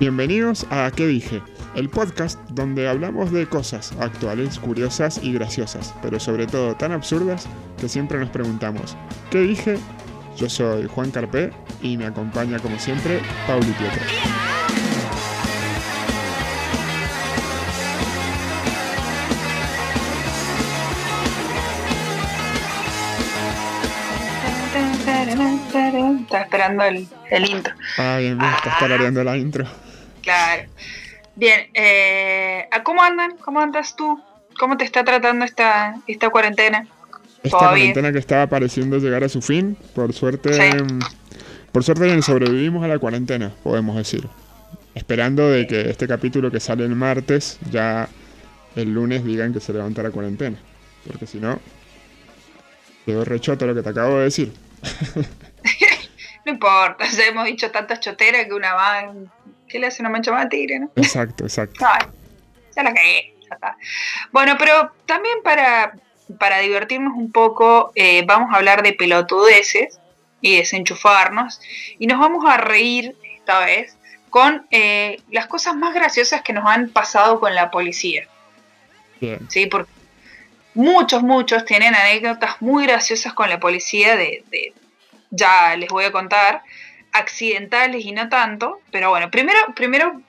Bienvenidos a ¿Qué dije? El podcast donde hablamos de cosas actuales, curiosas y graciosas, pero sobre todo tan absurdas que siempre nos preguntamos, ¿qué dije? Yo soy Juan Carpé y me acompaña como siempre Pauli Pietro. Estaba esperando el, el intro. Ah, bien, bien, estás tarareando la intro. Claro. Bien, eh, ¿cómo andan? ¿Cómo andas tú? ¿Cómo te está tratando esta, esta cuarentena? Esta cuarentena que estaba pareciendo llegar a su fin, por suerte, Sí. mm, por suerte sobrevivimos a la cuarentena, podemos decir. Esperando de que este capítulo que sale el martes ya el lunes digan que se levanta la cuarentena. Porque si no, quedó rechoto lo que te acabo de decir. No importa, ya hemos dicho tantas choteras que una va. ¿Qué le hace una mancha más tigre, no? Exacto, exacto. Ya la cagué. ya está. Bueno, pero también para, para divertirnos un poco, eh, vamos a hablar de pelotudeces y desenchufarnos. Y nos vamos a reír esta vez con eh, las cosas más graciosas que nos han pasado con la policía. Bien. ¿sí? Porque muchos, muchos tienen anécdotas muy graciosas con la policía de, de- ya les voy a contar, accidentales y no tanto, pero bueno, primero, primero,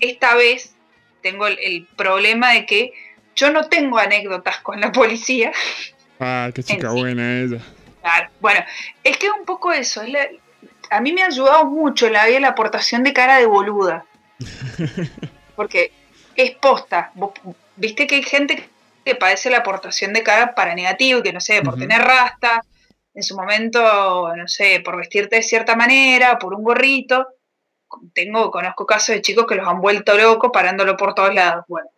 esta vez tengo el, el problema de que yo no tengo anécdotas con la policía. Ah, qué chica sí. buena ella. Claro, Bueno, es que es un poco eso. es la- a mí me ha ayudado mucho en la vida la aportación de cara de boluda. Porque es posta. Vos- Viste que hay gente que padece la aportación de cara para negativo, y que no sé, por tener rasta, en su momento, no sé, por vestirte de cierta manera, por un gorrito. Tengo, conozco casos de chicos que los han vuelto locos parándolo por todos lados. Bueno,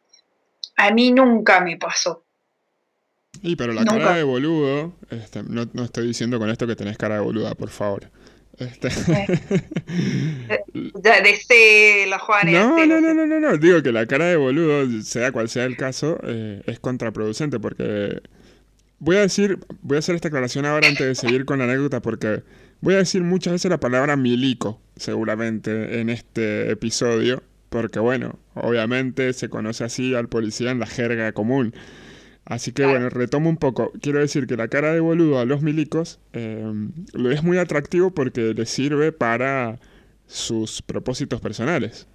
a mí nunca me pasó. Y pero la Nunca. cara de boludo, este, no, no estoy diciendo con esto que tenés cara de boluda, por favor. Este, Ya desde los Juanes. No, de no, no, no, no, no. Digo que la cara de boludo, sea cual sea el caso, eh, es contraproducente porque voy a decir, voy a hacer esta aclaración ahora antes de seguir con la anécdota porque voy a decir muchas veces la palabra milico, seguramente, en este episodio, porque bueno, obviamente se conoce así al policía en la jerga común. Así que bueno, retomo un poco. Quiero decir que la cara de boludo a los milicos eh, lo es muy atractivo porque les sirve para sus propósitos personales.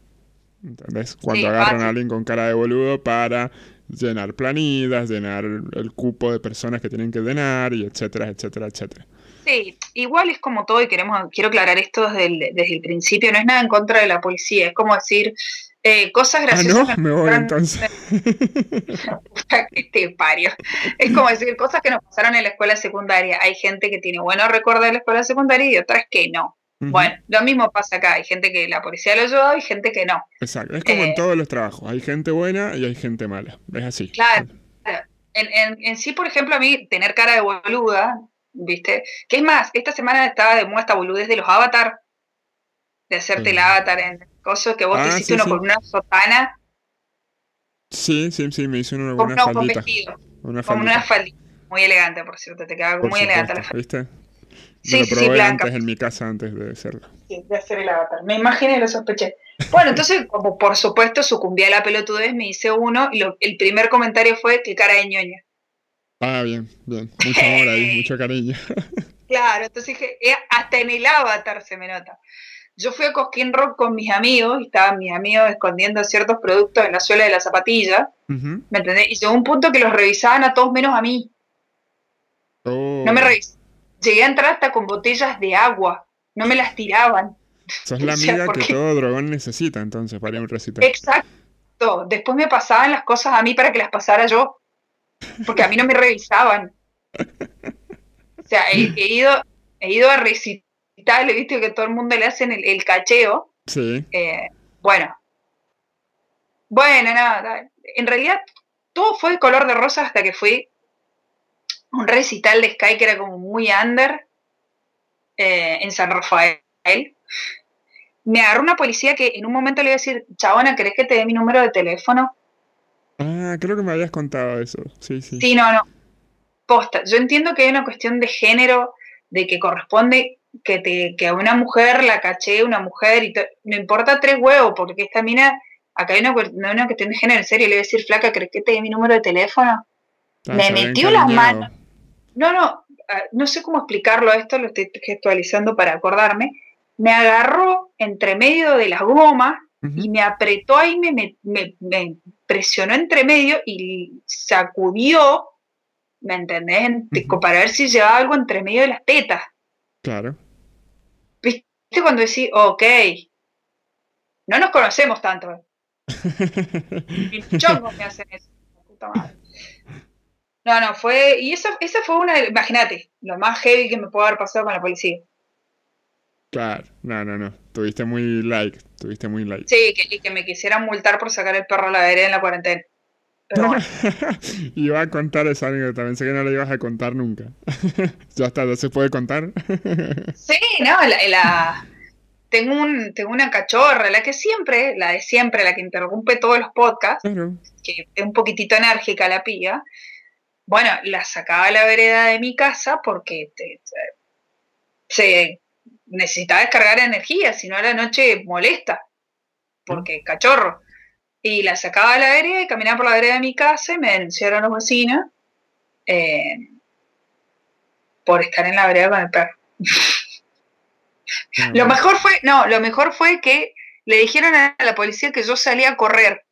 ¿Entendés? Cuando Sí, agarran a alguien con cara de boludo para llenar planillas, llenar el cupo de personas que tienen que llenar, y etcétera, etcétera, etcétera. Sí, igual es como todo y queremos, quiero aclarar esto desde el, desde el principio, no es nada en contra de la policía, es como decir eh, cosas Ah, graciosas. no, que me voy entonces. Puta que te parió. Es como decir cosas que nos pasaron en la escuela secundaria. Hay gente que tiene buenos recuerdos de la escuela secundaria y otras que no. Bueno, lo mismo pasa acá, hay gente que la policía lo ayudó y gente que no. Exacto. Es como en eh, todos los trabajos. Hay gente buena y hay gente mala. Es así. Claro. En, en- en sí, por ejemplo, a mí tener cara de boluda, ¿viste? Que es más, esta semana estaba de muestra boludez de los avatar, de hacerte el avatar en cosas que vos Ah, te hiciste sí, uno sí. con una sotana, Sí, sí, sí, me hizo una con, buena no, con vestido, Una con una faldita. Muy elegante, por cierto, te quedaba Por muy elegante la faldita. ¿viste? Sí, sí, sí, blanca. antes en mi casa antes de hacerlo. Sí, de hacer el avatar. Me imaginé y lo sospeché. Bueno, entonces, como por supuesto, sucumbí a la pelotudez, me hice uno y lo- el primer comentario fue que cara de ñoña. Ah, bien, bien. Mucho amor ahí, mucho cariño. Claro, entonces dije, eh, hasta en el avatar se me nota. Yo fui a Cosquín Rock con mis amigos y estaban mis amigos escondiendo ciertos productos en la suela de la zapatilla, Ujú. ¿me entendés? Y llegó un punto que los revisaban a todos menos a mí. Oh, No me revisaban. Llegué a entrar hasta con botellas de agua, no me las tiraban. Sos la o sea, amiga ¿por que todo dragón necesita entonces para ir a un recital. Exacto. Después me pasaban las cosas a mí para que las pasara yo, porque a mí no me revisaban. O sea, he, he ido, he ido a recitales, viste que todo el mundo le hacen el, el cacheo. Sí. Eh, bueno. Bueno, nada. En realidad, todo fue de color de rosa hasta que fui un recital de Sky que era como muy under eh, en San Rafael. Me agarró una policía que en un momento le iba a decir, chabona, ¿querés que te dé mi número de teléfono? Ah, creo que me habías contado eso. Sí, sí. Sí, no, no. Posta. Yo entiendo que hay una cuestión de género, de que corresponde que, te, que a una mujer la caché, una mujer, y no importa tres huevos, porque esta mina, acá hay una, una cuestión de género, en serio, le voy a decir, flaca, ¿crees que te di mi número de teléfono? me metió las manos. No, no, ah, no sé cómo explicarlo esto, lo estoy gestualizando para acordarme. Me agarró entre medio de las gomas y me apretó ahí, me, me, presionó entre medio y sacudió, ¿me entendés? Para ver si llevaba algo entre medio de las tetas. Claro. ¿Viste cuando decís, ok, no nos conocemos tanto? Ni chongos me hacen eso. Puta madre. No, no, fue. Y esa, esa fue una. Imagínate, lo más heavy que me pudo haber pasado con la policía. Claro, no, no, no. Tuviste muy like, tuviste muy like. Sí, que, y que me quisieran multar por sacar el perro a la vereda en la cuarentena. Pero bueno. Iba a contar esa anécdota, pensé que no la ibas a contar nunca. ya está, ¿no se puede contar? sí, no, la, tengo, un, tengo una cachorra, la que siempre, la de siempre, la que interrumpe todos los podcasts, que es un poquitito enérgica la pía. Bueno, la sacaba a la vereda de mi casa porque se necesitaba descargar energía, si no a la noche molesta, porque cachorro. Y la sacaba a la vereda y caminaba por la vereda de mi casa y me denunciaron los vecinos eh, por estar en la vereda con el perro. Lo mejor fue, no, lo mejor fue que le dijeron a la policía que yo salía a correr.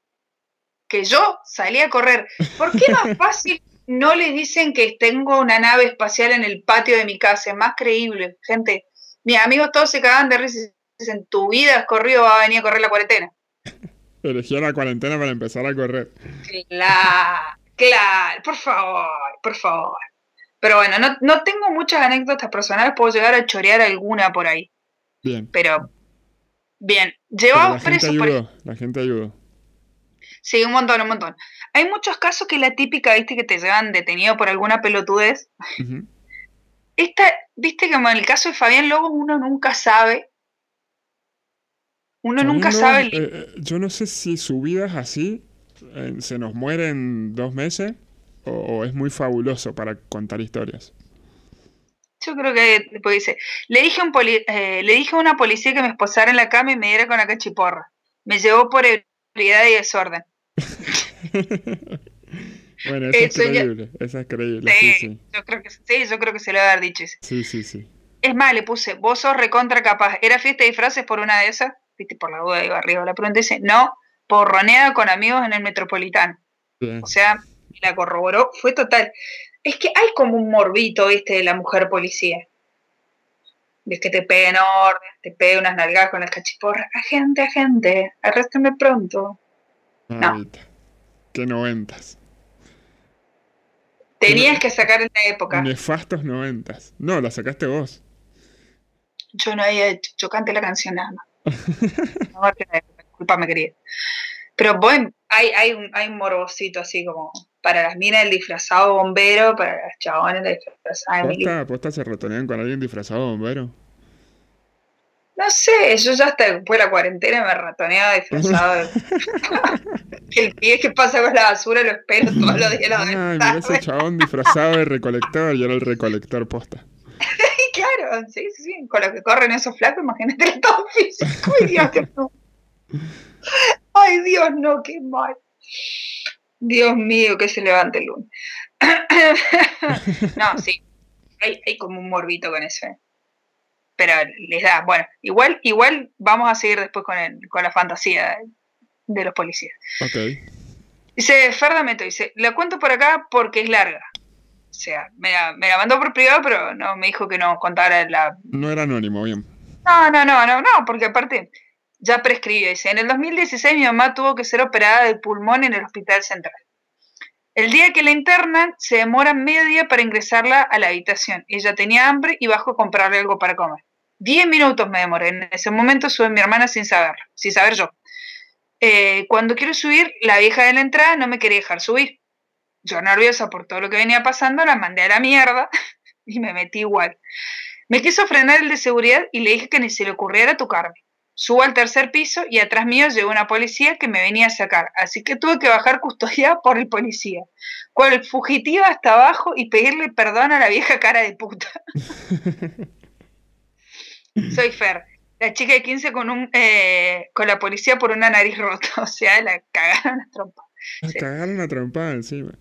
Que yo salía a correr. ¿Por qué más fácil no le dicen que tengo una nave espacial en el patio de mi casa? Es más creíble, gente. Mis amigos todos se cagaban de risa. En tu vida has corrido, va a venir a correr la cuarentena. Eligió la cuarentena para empezar a correr. Claro, claro, por favor, por favor. Pero bueno, no, tengo muchas anécdotas personales, puedo llegar a chorear alguna por ahí. Bien. Pero, bien, llevamos preso por... La gente ayudó. Sí, un montón, un montón. Hay muchos casos que la típica, viste, que te llevan detenido por alguna pelotudez. Esta, viste, como en el caso de Fabián Lobos, uno nunca sabe uno nunca sabe. Eh, eh, yo no sé si su vida es así, se nos muere en dos meses, o, es muy fabuloso para contar historias. Yo creo que después dice, le dije, un eh, le dije a una policía que me esposara en la cama y me diera con la cachiporra. Me llevó por ebriedad y desorden. bueno, eso, es creíble, eso es creíble. Sí, Yo creo que, sí, yo creo que se lo va a haber dicho. Sí, sí, sí. Es más, le puse, vos sos recontra capaz. ¿Era fiesta de disfraces por una de esas? viste, por la duda iba arriba la pregunta, dice, no, porroneada con amigos en el metropolitano. O sea, la corroboró, fue total. Es que hay como un morbito, viste, de la mujer policía. Ves que te pega en orden, te pega unas nalgadas con el cachiporra. Agente, agente, arréstame pronto. no. Qué noventas. Tenías que sacar en la época. Nefastos noventas. No, la sacaste vos. Yo no había hecho, yo canté la canción nada más. no, disculpame, querida. Pero bueno, hay, hay, un, hay un morbosito así como para las minas el disfrazado bombero, para las chabones el disfrazado ¿Posta, ¿Posta se retonean con alguien disfrazado bombero? No sé, yo ya hasta después de la cuarentena me ratoneaba disfrazado. el pie que pasa con la basura lo espero todos los días. Ah, mira ese chabón disfrazado de recolector y era el recolector posta. claro, sí, sí, sí, con lo que corren esos flacos, imagínate el estado físico. Ay, Dios, no. Ay, Dios, no, qué mal. Dios mío, que se levante el lunes. no, sí, hay, hay, como un morbito con eso. ¿eh? Pero les da, bueno, igual, igual vamos a seguir después con, el, con la fantasía de los policías. Ok. Dice Ferdameto, dice, la cuento por acá porque es larga. O sea, me la, mandó por privado, pero no me dijo que no contara la. No era anónimo, bien. No, no, no, no, no, porque aparte ya prescribe. Dice: En el 2016 mi mamá tuvo que ser operada de pulmón en el hospital central. El día que la internan, se demora medio día para ingresarla a la habitación. Ella tenía hambre y bajó a comprarle algo para comer. Diez minutos me demoré. En ese momento sube mi hermana sin saberlo, sin saber yo. Eh, cuando quiero subir, la vieja de la entrada no me quería dejar subir. Yo nerviosa por todo lo que venía pasando, la mandé a la mierda y me metí igual. Me quiso frenar el de seguridad y le dije que ni se le ocurriera tocarme. Subo al tercer piso y atrás mío llegó una policía que me venía a sacar, así que tuve que bajar custodiada por el policía, cual fugitiva hasta abajo y pedirle perdón a la vieja cara de puta. Soy Fer. La chica de 15 con un eh, con la policía por una nariz rota. O sea, la cagaron a trompa. La cagaron a trompa encima.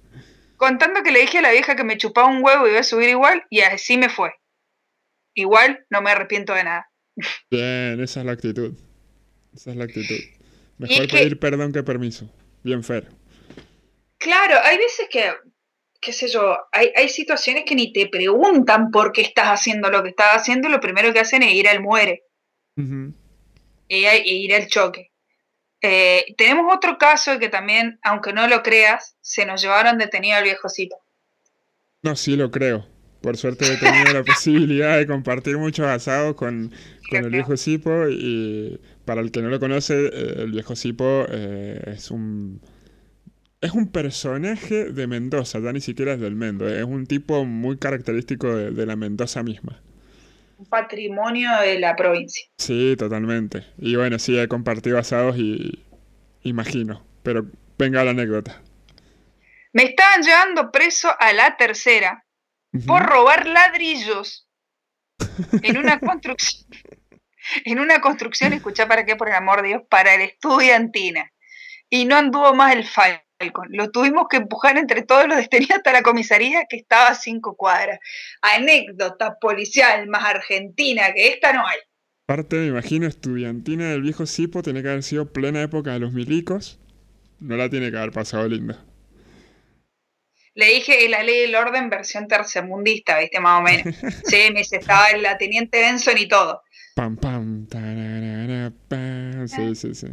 Contando que le dije a la vieja que me chupaba un huevo y iba a subir igual, y así me fue. Igual no me arrepiento de nada. Bien, esa es la actitud. Esa es la actitud. Mejor pedir perdón que permiso. Bien, Fer. Claro, hay veces que, qué sé yo, hay, hay situaciones que ni te preguntan por qué estás haciendo lo que estás haciendo y lo primero que hacen es ir al muere. e, ir al choque. Eh, tenemos otro caso que también, aunque no lo creas, se nos llevaron detenido al viejo Cipo. No, sí lo creo. Por suerte he tenido la posibilidad de compartir muchos asados con, el viejo Cipo y para el que no lo conoce, eh, el viejo Cipo eh, es un es un personaje de Mendoza, ya ni siquiera es del Mendo, es un tipo muy característico de, la Mendoza misma. Un patrimonio de la provincia. Sí, totalmente. Y bueno, sí, he compartido asados y imagino, pero venga la anécdota. Me estaban llevando preso a la tercera por robar ladrillos en una construcción. en una construcción, escucha para qué, por el amor de Dios, para el estudiantina. Y no anduvo más el fallo lo tuvimos que empujar entre todos los detenidos hasta la comisaría que estaba a cinco cuadras. Anécdota policial más argentina que esta no hay. Parte, me imagino, estudiantina del viejo Cipo tiene que haber sido plena época de los milicos. No la tiene que haber pasado linda. Le dije la ley del orden versión tercermundista, viste, más o menos. sí, me dice, estaba la teniente Benson y todo. Pam, pam, pam. Sí, sí, sí.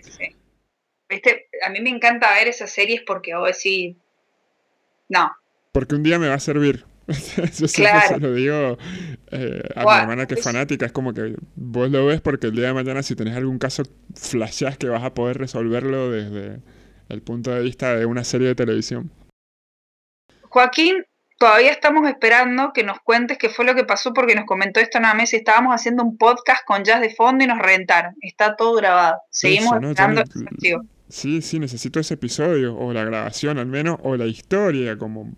sí. A mí me encanta ver esas series porque vos decís, no. Porque un día me va a servir. Yo siempre se lo digo eh, a mi hermana que es fanática, es como que vos lo ves porque el día de mañana si tenés algún caso flashás que vas a poder resolverlo desde el punto de vista de una serie de televisión. Joaquín, todavía estamos esperando que nos cuentes qué fue lo que pasó porque nos comentó esto una vez y estábamos haciendo un podcast con jazz de fondo y nos reventaron. Está todo grabado. Seguimos esperando Sí, sí, necesito ese episodio, o la grabación al menos, o la historia como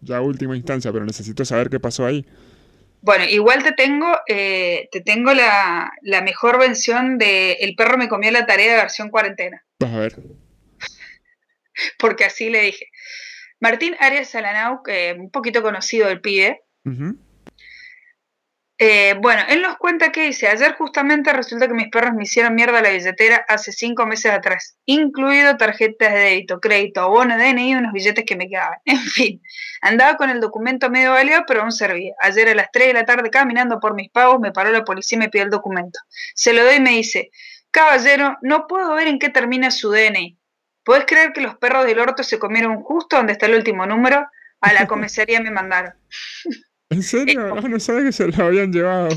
ya última instancia, pero necesito saber qué pasó ahí. Bueno, igual te tengo, eh, te tengo la, mejor versión de El perro me comió la tarea de versión cuarentena. Vas a ver. Porque así le dije. Martín Arias Salanau, que un poquito conocido el pibe, eh, bueno, él nos cuenta que dice, ayer justamente resulta que mis perros me hicieron mierda la billetera hace cinco meses atrás, incluido tarjetas de débito, crédito, abono DNI y unos billetes que me quedaban. En fin, andaba con el documento medio válido, pero aún servía. Ayer a las 3 de la tarde caminando por mis pagos me paró la policía y me pidió el documento. Se lo doy y me dice, caballero, no puedo ver en qué termina su DNI. ¿Puedes creer que los perros del orto se comieron justo donde está el último número? A la comisaría me mandaron. ¿En serio? no sabía que se lo habían llevado.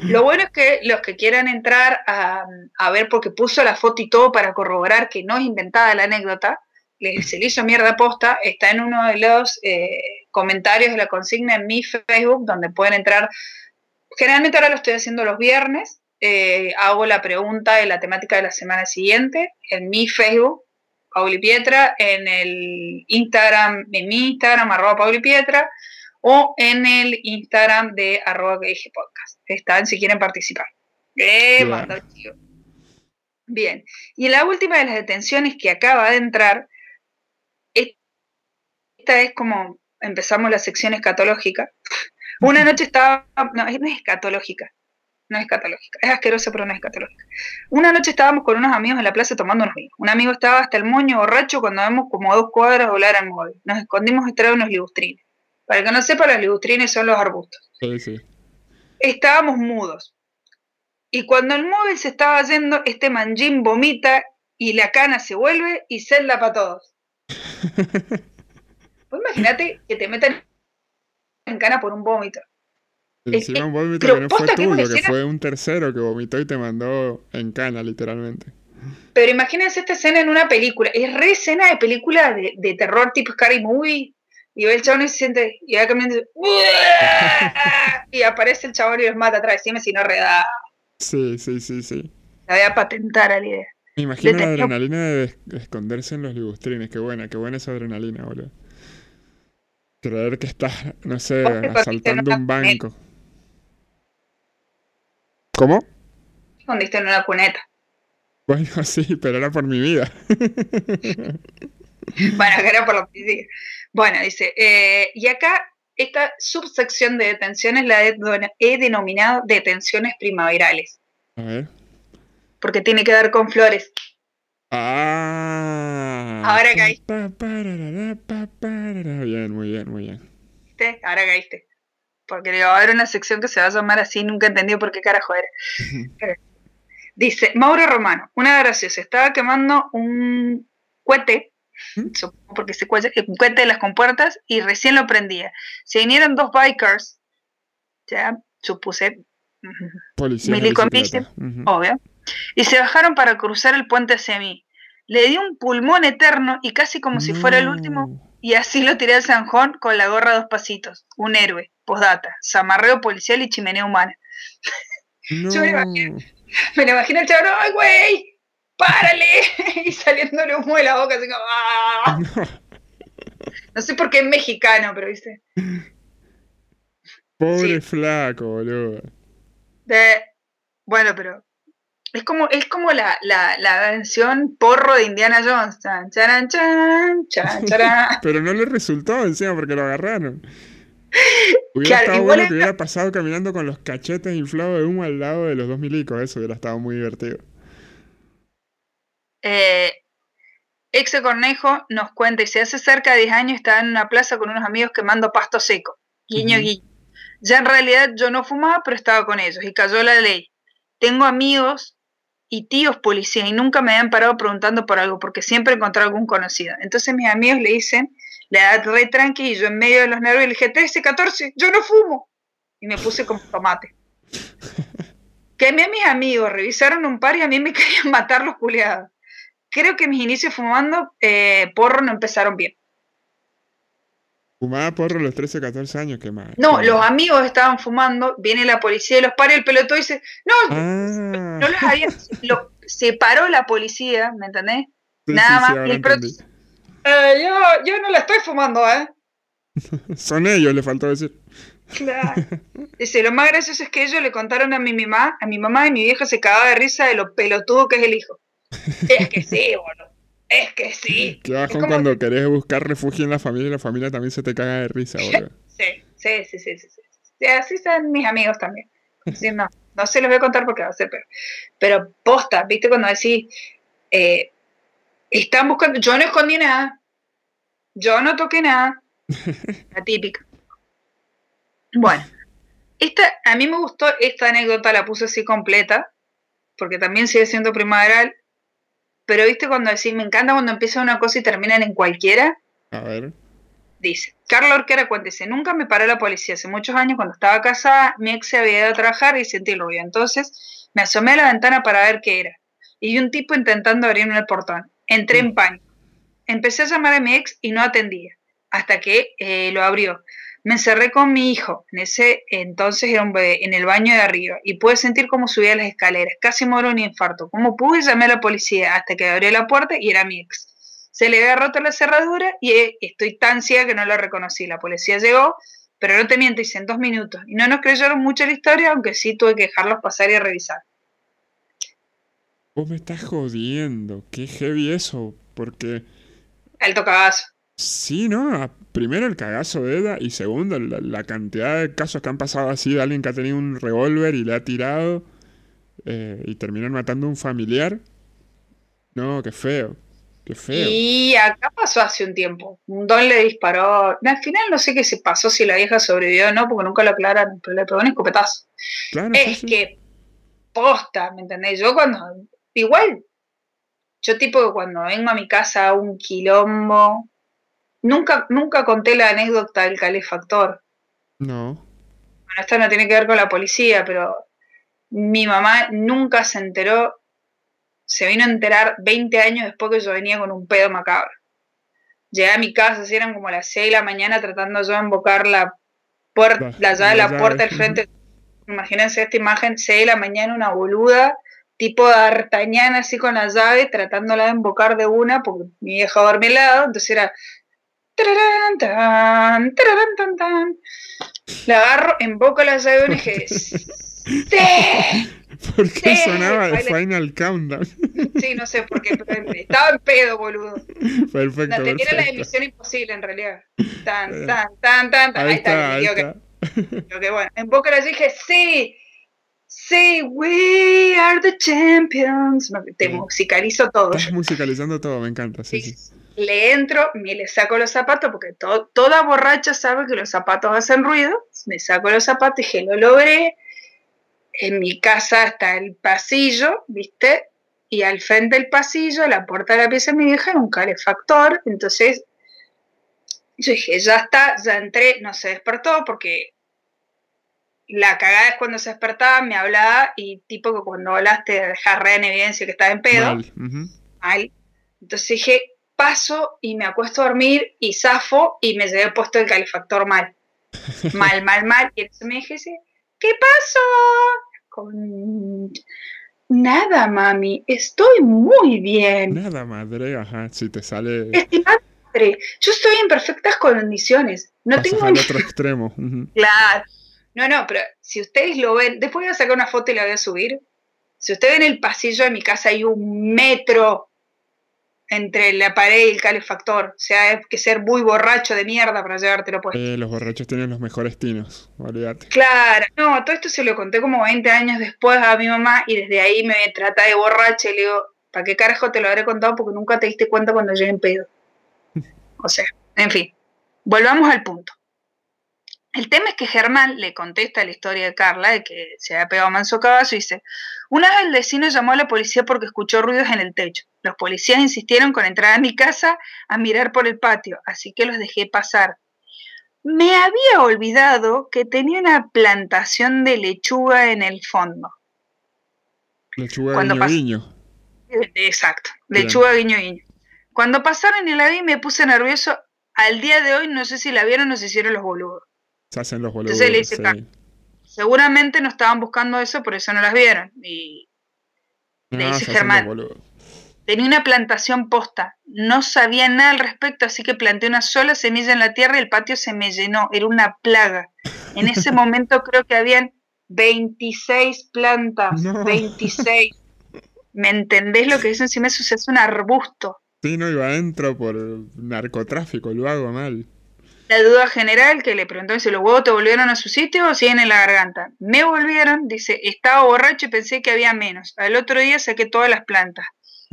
Lo bueno es que los que quieran entrar a, ver, porque puso la foto y todo para corroborar que no es inventada la anécdota, se le hizo mierda posta, está en uno de los eh, comentarios de la consigna en mi Facebook, donde pueden entrar. Generalmente ahora lo estoy haciendo los viernes, eh, hago la pregunta de la temática de la semana siguiente en mi Facebook, Pauli Pietra, en el Instagram, en mi Instagram, arroba Pauli Pietra, o en el Instagram de arroba que dije podcast. Están si quieren participar. Eh, Bien. Y la última de las detenciones que acaba de entrar, esta es como empezamos la sección escatológica. Una noche estaba, no, no es escatológica, no es escatológica, es asquerosa pero no es escatológica. Una noche estábamos con unos amigos en la plaza tomando unos vinos. Un amigo estaba hasta el moño borracho cuando vemos como a dos cuadras volar al móvil. Nos escondimos detrás de unos ligustrines. Para que no sepa, las ligustrines son los arbustos. Sí, sí. Estábamos mudos. Y cuando el móvil se estaba yendo, este manjín vomita y la cana se vuelve y celda para todos. pues imagínate que te metan en cana por un vómito. Encima un vómito que no fue tuyo, que fue un tercero que vomitó y te mandó en cana, literalmente. Pero imagínense esta escena en una película. Es re escena de película de, de terror tipo Scary Movie y ve el chabón y se siente, y va cambiando, y aparece el chabón y los mata atrás, dime si no reda. Sí, sí, sí, sí. La voy a patentar a la idea. Me imagino la adrenalina de, esconderse en los ligustrines, qué buena, qué buena esa adrenalina, boludo. Creer que estás, no sé, asaltando un banco. ¿Cómo? escondiste en una cuneta. Bueno, sí, pero era por mi vida. bueno, que era por la policía. Bueno, dice, eh, y acá esta subsección de detenciones la he denominado detenciones primaverales. A ver. Porque tiene que ver con flores. Ah. Ahora caíste. Bien, muy bien, muy bien. ¿Viste? Ahora caíste. Porque le va a haber una sección que se va a llamar así, nunca entendí por qué carajo era. Dice, Mauro Romano, una graciosa, estaba quemando un cohete, ¿Mm? porque se cohete de las compuertas y recién lo prendía. Se vinieron dos bikers, ya supuse, Policía. obvio, y se bajaron para cruzar el puente hacia mí. Le di un pulmón eterno y casi como si fuera el último, y así lo tiré al zanjón con la gorra a dos pasitos. Un héroe, postdata, zamarreo policial y chimenea humana. Yo me imagino, me lo imagino el chabrón, ¡ay, güey! ¡Párale! y saliéndole humo de la boca, así como, ¡ah! No sé por qué es mexicano, pero viste. Pobre flaco, boludo. De... Bueno, pero es como, es como la, la, la canción porro de Indiana Jones. Chan, charan, chan, charan, charan. pero no le resultó encima porque lo agarraron. Hubiera estado bueno que hubiera pasado caminando con los cachetes inflados de humo al lado de los dos milicos. Eso hubiera estado muy divertido. Eh, Exe Cornejo nos cuenta y se hace cerca de 10 años estaba en una plaza con unos amigos quemando pasto seco. Guiño, guiño. Ya en realidad yo no fumaba, pero estaba con ellos y cayó la ley. Tengo amigos y tíos policías y nunca me habían parado preguntando por algo porque siempre encontré algún conocido. Entonces mis amigos le dicen le da re tranqui y yo en medio de los nervios le dije, 13, 14, yo no fumo. Y me puse como tomate. que a mis amigos revisaron un par y a mí me querían matar los culiados. Creo que mis inicios fumando eh, porro no empezaron bien. Fumaba porro a los 13, 14 años, qué mal. No, los amigos estaban fumando, viene la policía y los para el pelotón y dice, no, ah. no los había, lo, se paró la policía, ¿me entendés? Nada más. y el eh, yo, yo no la estoy fumando, ¿eh? Son ellos, le faltó decir. Claro. Dice, lo más gracioso es que ellos le contaron a mi mamá, a mi mamá y mi vieja se cagaba de risa de lo pelotudo que es el hijo. es que sí, boludo. Es que sí. Qué bajón cuando querés buscar refugio en la familia y la familia también se te caga de risa, boludo. sí, sí, sí, sí, sí, sí. Así son mis amigos también. no, no se los voy a contar porque va a ser peor. Pero posta, viste cuando decís, eh, están buscando, yo no escondí nada, yo no toqué nada, la típica. Bueno, esta, a mí me gustó esta anécdota, la puse así completa, porque también sigue siendo primaveral, pero viste cuando decís, me encanta cuando empieza una cosa y terminan en cualquiera. A ver. Dice, Carla Orquera cuéntese, nunca me paró la policía. Hace muchos años cuando estaba casada, mi ex se había ido a trabajar y sentí el ruido. Entonces me asomé a la ventana para ver qué era. Y vi un tipo intentando abrirme el portón. Entré en mm. pánico. Empecé a llamar a mi ex y no atendía, hasta que eh, lo abrió. Me encerré con mi hijo, en ese entonces era un bebé, en el baño de arriba, y pude sentir cómo subía las escaleras, casi moro un infarto. Como pude, llamé a la policía hasta que abrió la puerta y era mi ex. Se le había roto la cerradura y eh, estoy tan ciega que no la reconocí. La policía llegó, pero no te miento, hice en dos minutos. Y no nos creyeron mucho la historia, aunque sí tuve que dejarlos pasar y revisar. Vos me estás jodiendo, qué heavy eso, porque... Alto cagazo. Sí, ¿no? Primero el cagazo de Eda y segundo la, cantidad de casos que han pasado así de alguien que ha tenido un revólver y le ha tirado eh, y terminan matando a un familiar. No, qué feo. Qué feo. Y acá pasó hace un tiempo. Un don le disparó. Al final no sé qué se pasó, si la vieja sobrevivió o no, porque nunca lo aclaran, pero le pegó un escopetazo. Claro, es que posta, ¿me entendés? Yo cuando. Igual yo tipo cuando vengo a mi casa a un quilombo, nunca, nunca conté la anécdota del calefactor. No. Bueno, esto no tiene que ver con la policía, pero mi mamá nunca se enteró, se vino a enterar 20 años después que yo venía con un pedo macabro. Llegué a mi casa, si eran como las 6 de la mañana tratando yo de invocar la puerta, la llave de la puerta del frente. Imagínense esta imagen, 6 de la mañana, una boluda tipo de D'Artagnan así con la llave, tratándola de invocar de una, porque mi vieja dormía al lado, entonces era... La agarro, invoco la llave y dije, ¡Sí! ¿Por qué sonaba el Final Countdown? Sí, no sé, porque estaba en pedo, boludo. Perfecto. Era la emisión imposible, en realidad. Tan, tan, tan, tan, tan. Ahí, está. Ahí está. Que, bueno, en Boca le dije, sí, sí, we are the champions. Te musicalizo todo. Estás musicalizando todo, me encanta, sí, sí. Le entro, me le saco los zapatos, porque toda borracha sabe que los zapatos hacen ruido. Me saco los zapatos y dije, lo logré en mi casa está el pasillo, ¿viste? Y al frente del pasillo, la puerta de la pieza de mi hija era un calefactor. Entonces, yo dije, ya está, ya entré, no se despertó porque la cagada es cuando se despertaba, me hablaba y tipo que cuando hablaste dejar re en evidencia que estaba en pedo. Mal. Entonces dije, paso y me acuesto a dormir y zafo y me llevé puesto el calefactor mal. mal, mal, mal. Y entonces me dije, ¿qué pasó? Con... Nada, mami, estoy muy bien. Nada, madre, ajá, si te sale... Estimada madre, yo estoy en perfectas condiciones. No tengo... al otro extremo. Claro. No, no, pero si ustedes lo ven, después voy a sacar una foto y la voy a subir. Si ustedes ven el pasillo de mi casa hay un metro entre la pared y el calefactor. O sea, hay que ser muy borracho de mierda para llevártelo puesto. Eh, los borrachos tienen los mejores tinos, olvídate. Claro, no, todo esto se lo conté como 20 años después a mi mamá y desde ahí me trata de borracha y le digo, ¿para qué carajo te lo habré contado? Porque nunca te diste cuenta cuando llegué en pedo. o sea, en fin, volvamos al punto. El tema es que Germán le contesta la historia de Carla, de que se había pegado manso caballo, y dice, una vez el vecino llamó a la policía porque escuchó ruidos en el techo. Los policías insistieron con entrar a mi casa a mirar por el patio, así que los dejé pasar. Me había olvidado que tenía una plantación de lechuga en el fondo. Lechuga guiño guiño. Exacto, lechuga guiño guiño. Cuando pasaron y la vi me puse nervioso. Al día de hoy no sé si la vieron o se hicieron los boludos. Se hacen los boludos. Entonces le dice, seguramente no estaban buscando eso, por eso no las vieron. Y le dice Germán, tenía una plantación posta, no sabía nada al respecto, así que planté una sola semilla en la tierra y el patio se me llenó, era una plaga. En ese momento creo que habían 26 plantas, 26. ¿Me entendés lo que es encima? Eso es un arbusto. Sí, no iba adentro por narcotráfico, lo hago mal. La duda general que le preguntó si los huevos te volvieron a su sitio o siguen en la garganta. Me volvieron, dice, estaba borracho y pensé que había menos. Al otro día saqué todas las plantas.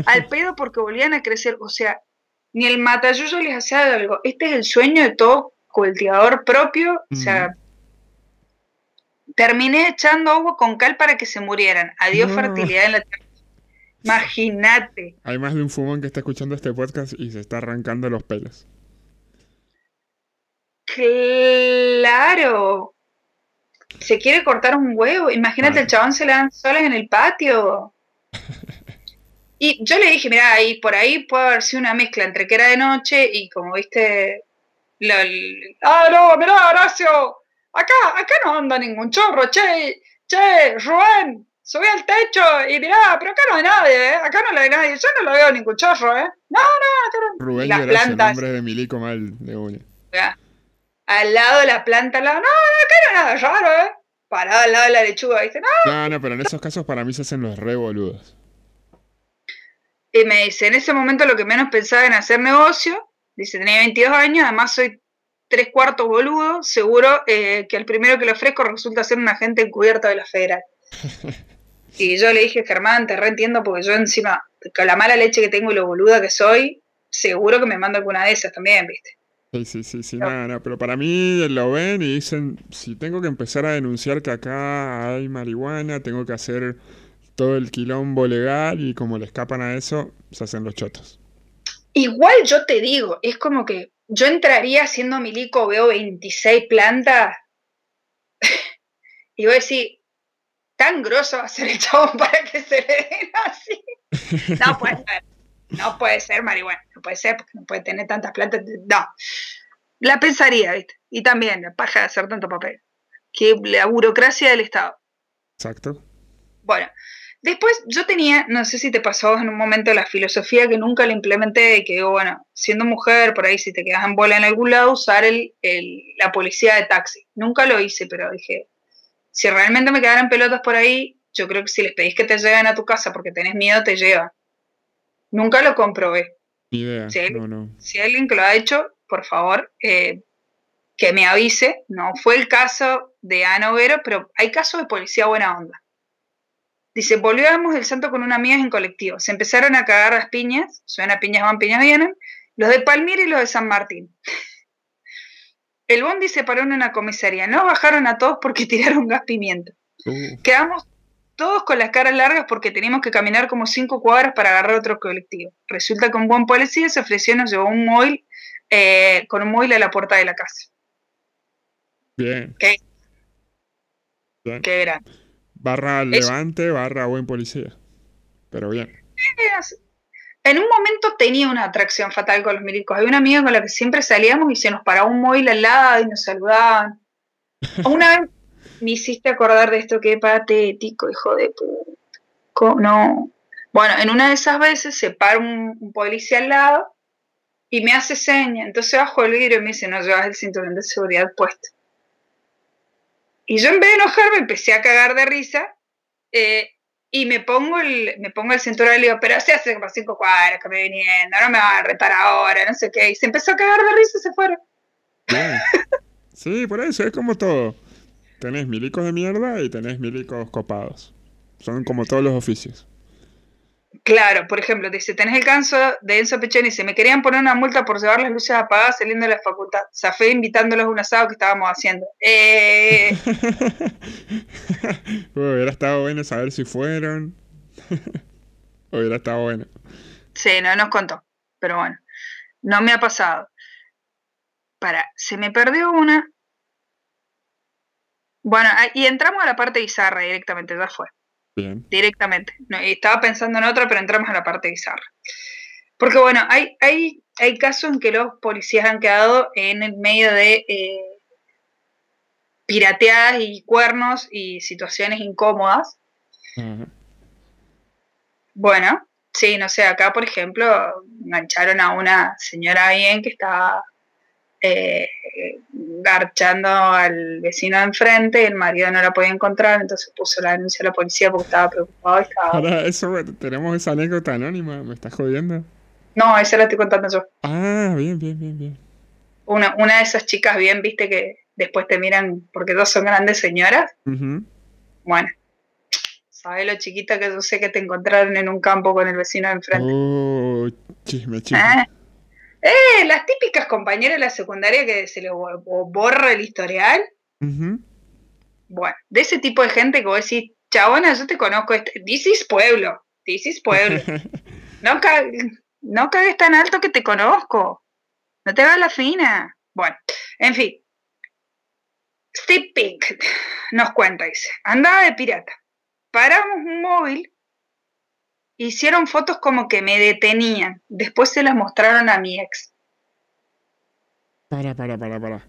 Al pedo porque volvían a crecer. O sea, ni el matayuyo les hacía algo. Este es el sueño de todo cultivador propio. O sea, terminé echando agua con cal para que se murieran. Adiós fertilidad en la tierra. Imagínate. Hay más de un fumón que está escuchando este podcast y se está arrancando los pelos. Claro. Se quiere cortar un huevo. Imagínate, el chabón se le dan solas en el patio. Y yo le dije, mira, ahí por ahí puede haber sido una mezcla entre que era de noche y como viste. ah, no, mirá, Horacio. Acá, acá no anda ningún chorro, che, che, Rubén, subí al techo y mirá, pero acá no hay nadie, ¿eh? Acá no hay nadie, yo no lo veo ningún chorro, ¿eh? No, no, acá no. Rubén las plantas. nombre de Milico mal de una al lado de la planta, al lado, no, no, no nada raro, ¿eh? Parado al lado de la lechuga, ¿viste? No. No, no, pero en esos casos para mí se hacen los re boludos. Y me dice, en ese momento lo que menos pensaba en hacer negocio, dice, tenía 22 años, además soy tres cuartos boludo, seguro eh, que el primero que le ofrezco resulta ser un agente encubierto de la federal. y yo le dije, Germán, te reentiendo porque yo encima, con la mala leche que tengo y lo boluda que soy, seguro que me mando alguna de esas también, ¿viste? Sí, sí, sí, sí, nada, no, pero para mí lo ven y dicen, si tengo que empezar a denunciar que acá hay marihuana, tengo que hacer todo el quilombo legal y como le escapan a eso, se hacen los chotos. Igual yo te digo, es como que yo entraría haciendo milico, veo 26 plantas y voy a decir, tan grosso va a ser el chabón para que se le den así. No puede ser no puede ser marihuana, no puede ser porque no puede tener tantas plantas. No, la pensaría, ¿viste? Y también la paja de hacer tanto papel. Que la burocracia del Estado. Exacto. Bueno, después yo tenía, no sé si te pasó en un momento la filosofía que nunca la implementé, que bueno, siendo mujer, por ahí si te quedas en bola en algún lado, usar el, la policía de taxi. Nunca lo hice, pero dije, si realmente me quedaran pelotas por ahí, yo creo que si les pedís que te lleven a tu casa porque tenés miedo, te llevan. Nunca lo comprobé. Ni idea. Si hay, No, no. si hay alguien que lo ha hecho, por favor, eh, que me avise. No fue el caso de Ana Overo, pero hay casos de policía buena onda. Dice, volvíamos del santo con una amiga en colectivo. Se empezaron a cagar las piñas. Suena piñas van, piñas vienen. Los de Palmira y los de San Martín. El bondi se paró en una comisaría. No bajaron a todos porque tiraron gas pimienta. Uh, Quedamos todos con las caras largas porque teníamos que caminar como cinco cuadras para agarrar otro colectivo. Resulta que un buen policía se ofreció y nos llevó un móvil eh, con un móvil a la puerta de la casa. bien. Qué, bien. qué grande. Barra levante, barra buen policía. Pero bien. En un momento tenía una atracción fatal con los milicos. Había una amiga con la que siempre salíamos y se nos paraba un móvil al lado y nos saludaban. Una vez me hiciste acordar de esto, qué patético, hijo de puta. Co- No. Bueno, en una de esas veces se para un, un policía al lado y me hace seña. Entonces bajo el vidrio y me dice, no llevas el cinturón de seguridad puesto. Y yo en vez de enojarme empecé a cagar de risa eh, y me pongo el, me pongo el cinturón y le digo, pero se hace como cinco cuadras que me viniendo, no me va a retar ahora, no sé qué. Y se empezó a cagar de risa y se fueron. Bien. Sí, por eso es como todo. Tenés milicos de mierda y tenés milicos copados. Son como todos los oficios. Claro, por ejemplo, dice, tenés el caso de Enzo Pechén y dice, me querían poner una multa por llevar las luces apagadas saliendo de la facultad. Zafé invitándolos a un asado que estábamos haciendo. Eh, hubiera estado bueno saber si fueron. hubiera estado bueno. sí, no nos contó, pero bueno, no me ha pasado. Para, se me perdió una. Bueno, ah, y entramos a la parte bizarra directamente, ya fue. Bien. directamente. No, estaba pensando en otra, pero entramos a la parte bizarra. Porque bueno, hay, hay, hay casos en que los policías han quedado en el medio de eh, pirateadas y cuernos y situaciones incómodas. Bueno, sí, no sé, acá por ejemplo engancharon a una señora bien que estaba eh, garchando al vecino de enfrente y el marido no la podía encontrar, entonces puso la denuncia a la policía porque estaba preocupado y estaba... Ahora, eso, tenemos esa anécdota anónima. ¿Me estás jodiendo? No, esa la estoy contando yo. Ah, bien, bien, bien, bien. Una, una de esas chicas bien, viste, que después te miran porque dos son grandes señoras. Ujú. Bueno, sabes lo chiquita que yo sé que te encontraron en un campo con el vecino de enfrente. Oh, chisme, chisme. ¿Eh? Eh, las típicas compañeras de la secundaria que se les bo- bo- borra el historial. Bueno, de ese tipo de gente que vos decís, chabona, yo te conozco, este, this is pueblo, this is pueblo. No, ca- no cagues tan alto que te conozco. No te hagas la fina. Bueno, en fin. Steve Pink nos cuenta, dice, andaba de pirata. Paramos un móvil, hicieron fotos como que me detenían. Después se las mostraron a mi ex. Para, para, para, para.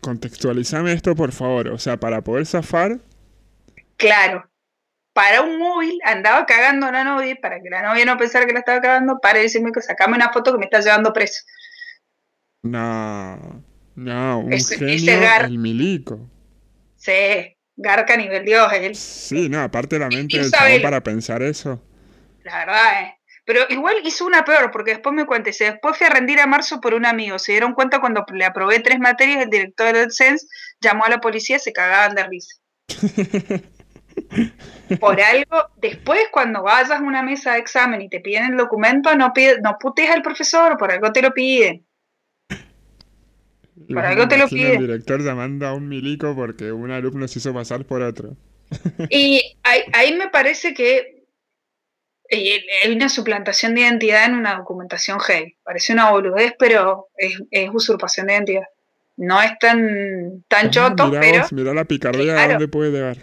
Contextualizame esto, por favor. O sea, para poder zafar. Claro, para un móvil andaba cagando a la novia, para que la novia no pensara que la estaba cagando, para decirme que sacame una foto que me está llevando preso. No. No, un Ese- ese genio, gar- el milico. Sí, garca a nivel Dios, él. Sí, no, aparte la mente del para pensar eso. La verdad, eh. Pero igual hizo una peor, porque después me cuenta, dice, después fui a rendir a marzo por un amigo. Se dieron cuenta cuando le aprobé tres materias, el director del CENS llamó a la policía, se cagaban de risa. Por algo, después cuando vayas a una mesa de examen y te piden el documento, no, pide, no putes al profesor, por algo te lo piden. Y me algo te lo imagino pide. El director llamando a un milico porque un alumno se hizo pasar por otro. Y ahí, ahí me parece que eh, hay una suplantación de identidad en una documentación heavy. Parece una boludez, pero es, es usurpación de identidad. No es tan, tan Ah, choto, mirá pero vos, mirá la picardía a Claro. dónde puede llegar.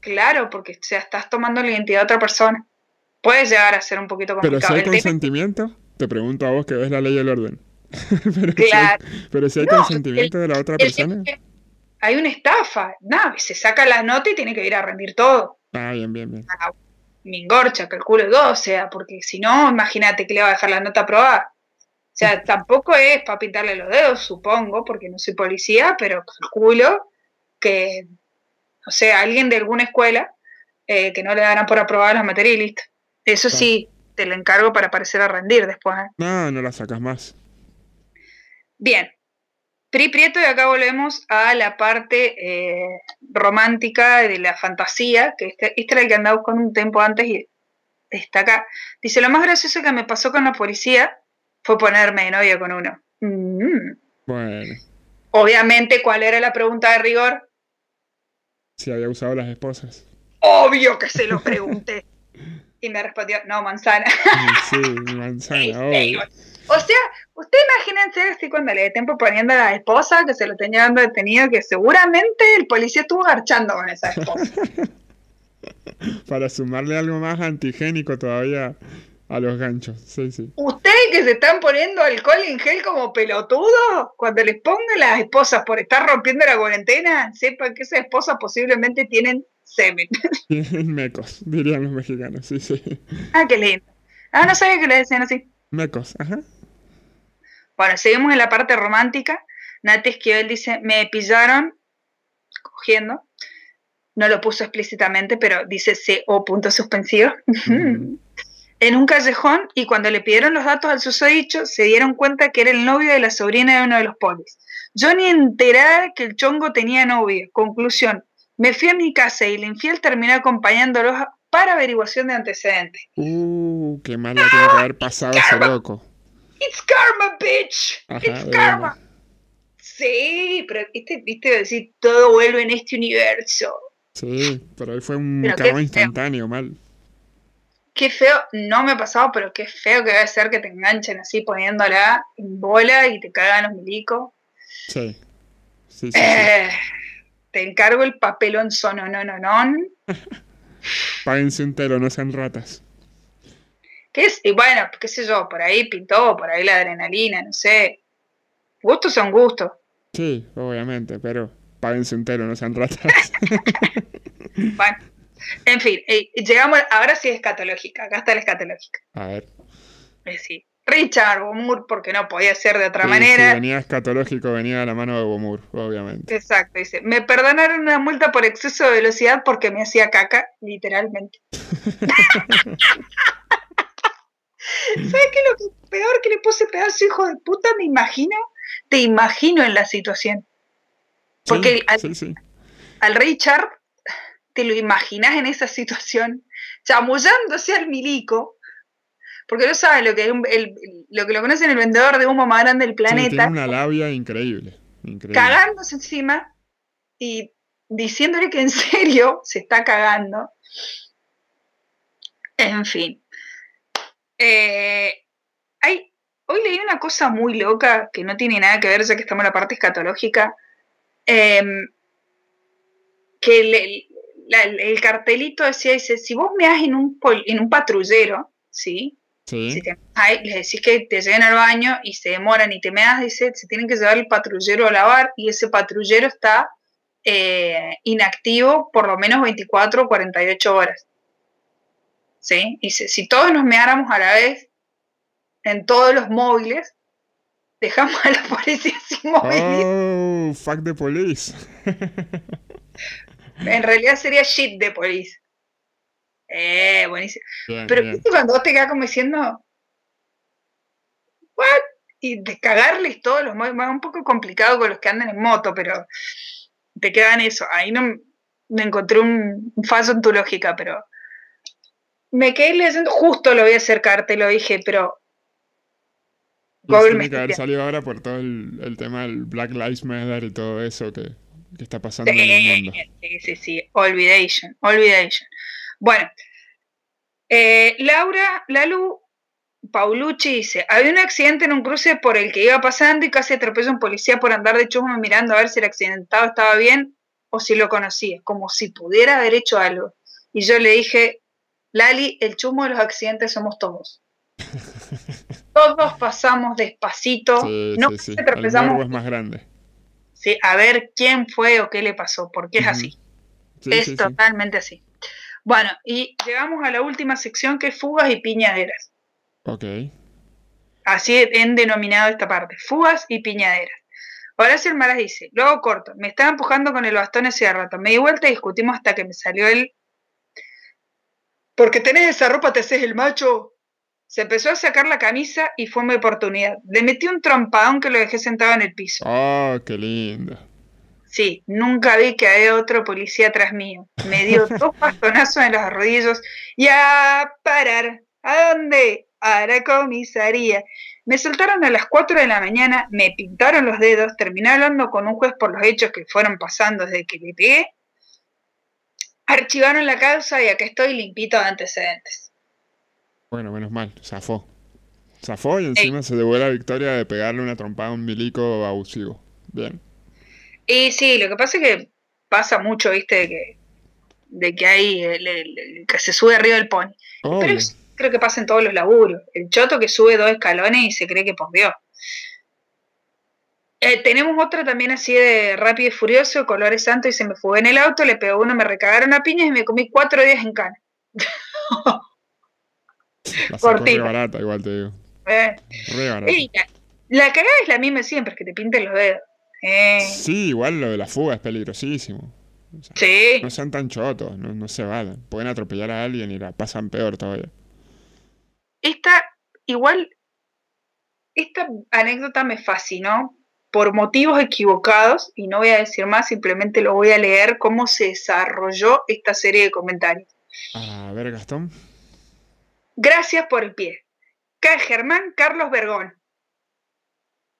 claro, porque o sea, estás tomando la identidad de otra persona. Puede llegar a ser un poquito Pero si complicado. hay El tema- consentimiento, te pregunto a vos que ves la ley y el orden. pero, si hay, Claro. pero si hay No, consentimiento de la otra persona. hay una estafa. Nada, se saca la nota y tiene que ir a rendir todo. Ah, bien, bien, bien. Me engorcha, calculo dos, o sea, porque si no, imagínate que le va a dejar la nota aprobada. O sea, tampoco es para pintarle los dedos, supongo, porque no soy policía, pero calculo que, o sea, alguien de alguna escuela eh, que no le darán por aprobar las materias y listo. Eso sí, te lo encargo para parecer a rendir después. ¿eh? No, no la sacas más. Bien. Pri Prieto y acá volvemos a la parte eh, romántica de la fantasía, que este, este, era el que andaba buscando un tiempo antes y está acá. Dice, lo más gracioso que me pasó con la policía fue ponerme de novia con uno. Mm. Bueno. Obviamente, ¿cuál era la pregunta de rigor? Si había usado las esposas. Obvio que se lo pregunté. y me respondió, no, manzana. sí, manzana. O sea, usted imagínense así cuando le tiempo poniendo a la esposa que se lo tenía dando detenido, que seguramente el policía estuvo garchando con esa esposa. Para sumarle algo más antigénico todavía a los ganchos, sí, sí. Ustedes que se están poniendo alcohol en gel como pelotudo, cuando les pongan las esposas por estar rompiendo la cuarentena, sepan que esas esposas posiblemente tienen semen. Mecos, dirían los mexicanos, sí, sí. Ah, qué lindo. Ah, no sabía que le decían así. Mecos, ajá. Bueno, seguimos en la parte romántica. Nati Esquivel dice, me pillaron cogiendo. No lo puso explícitamente, pero dice CO punto suspensivo. en un callejón y cuando le pidieron los datos al susodicho se dieron cuenta que era el novio de la sobrina de uno de los polis. Yo ni enterada que el chongo tenía novia. Conclusión, me fui a mi casa y el infiel terminó acompañándolos para averiguación de antecedentes. Uh, qué mal tiene que haber pasado ese loco. It's karma, bitch. It's karma. Sí, pero viste, viste decir todo vuelve en este universo. Sí, pero ahí fue un karma instantáneo, mal. Qué feo, no me ha pasado, pero qué feo que debe ser que te enganchen así poniéndola en bola y te cagan los milicos. Sí. Sí, sí, eh, Te encargo el papelón sono, no, no, no. Páguense un telo, no sean ratas. ¿Qué es? Y bueno, qué sé yo, por ahí pintó, por ahí la adrenalina, no sé. Gustos son gustos. Sí, obviamente, pero páguense un telo, no sean ratas. bueno, en fin, eh, llegamos, ahora sí es escatológica, acá está la escatológica. A ver. Eh, sí. Richard Bomur, porque no podía ser de otra manera. Si venía escatológico, venía a la mano de Bomur, obviamente. Exacto, dice, me perdonaron una multa por exceso de velocidad porque me hacía caca, literalmente. ¿Sabes qué lo peor que le puse pedazo hijo de puta? Me imagino, te imagino en la situación. Porque al, Richard te lo imaginas en esa situación, chamullándose al milico, porque no sabes lo que el, lo que lo conocen el vendedor de humo más grande del planeta. tiene una labia increíble, increíble. Cagándose encima y diciéndole que en serio se está cagando. En fin. Eh, hay, hoy leí una cosa muy loca que no tiene nada que ver, ya que estamos en la parte escatológica. Em, que el cartelito decía, dice, si vos me en un, en un patrullero, ¿sí? Si te, les decís que te lleguen al baño y se demoran y te meas, dice, se tienen que llevar el patrullero a lavar y ese patrullero está eh, inactivo por lo menos 24 o 48 horas. ¿Sí? Y si, todos nos meáramos a la vez en todos los móviles, dejamos a la policía sin móviles. Oh, fuck the police. en realidad sería shit de police. Eh, buenísimo. Pero cuando vos te quedas como diciendo, ¿what? Y descargarles todos los móviles, un poco complicado con los que andan en moto, pero te quedan eso. Ahí no me encontré un, falso en tu lógica, pero me quedé leyendo, justo lo voy a acercarte, lo dije, pero Google me que haber salido ahora por todo el, tema del Black Lives Matter y todo eso que, está pasando en el mundo. Sí, sí, sí, olvidation, olvidation. Bueno, eh, Laura, Lalu Paulucci dice, había un accidente en un cruce por el que iba pasando y casi atropelló a un policía por andar de chusma mirando a ver si el accidentado estaba bien o si lo conocía, como si pudiera haber hecho algo. Y yo le dije, Lali, el chusmo de los accidentes somos todos. todos pasamos despacito, no sí, sí. es más grande. Sí, a ver quién fue o qué le pasó, porque es así. es totalmente así. Bueno, y llegamos a la última sección que es fugas y piñaderas. Ok. Así han denominado esta parte, fugas y piñaderas. Horacio Maras dice, luego corto, me estaba empujando con el bastón ese rato, me di vuelta y discutimos hasta que me salió el Porque tenés esa ropa, te haces el macho. Se empezó a sacar la camisa y fue mi oportunidad. Le metí un trompadón que lo dejé sentado en el piso. Oh, qué lindo. Sí, nunca vi que había otro policía atrás mío. Me dio dos bastonazos en los rodillos y a parar. ¿A dónde? A la comisaría. Me soltaron a las 4 de la mañana, me pintaron los dedos, terminé hablando con un juez por los hechos que fueron pasando desde que le pegué. Archivaron la causa y acá estoy limpito de antecedentes. Bueno, menos mal, zafó. Zafó y encima se devuelve la victoria de pegarle una trompada a un milico abusivo. Bien. Y sí, lo que pasa es que pasa mucho, viste, de que, de que hay el, el- el que se sube arriba del pony. Pero es- creo que pasa en todos los laburos. El choto que sube dos escalones y se cree que por Dios. Eh, tenemos otra también así de rápido y furioso, colores santos y se me fue en el auto, le pegó uno, me recagaron a piñas y me comí cuatro días en cana. Cortita. barata, igual te digo. Eh, la, la cagada es la misma siempre, es que te pinten los dedos. Eh, Sí, igual lo de la fuga es peligrosísimo. O sea, sí. No sean tan chotos, no, no se vayan. Pueden atropellar a alguien y la pasan peor todavía. Esta, igual, esta anécdota me fascinó por motivos equivocados y no voy a decir más, simplemente lo voy a leer cómo se desarrolló esta serie de comentarios. A ver, Gastón. Gracias por el pie. Germán Carlos Vergón.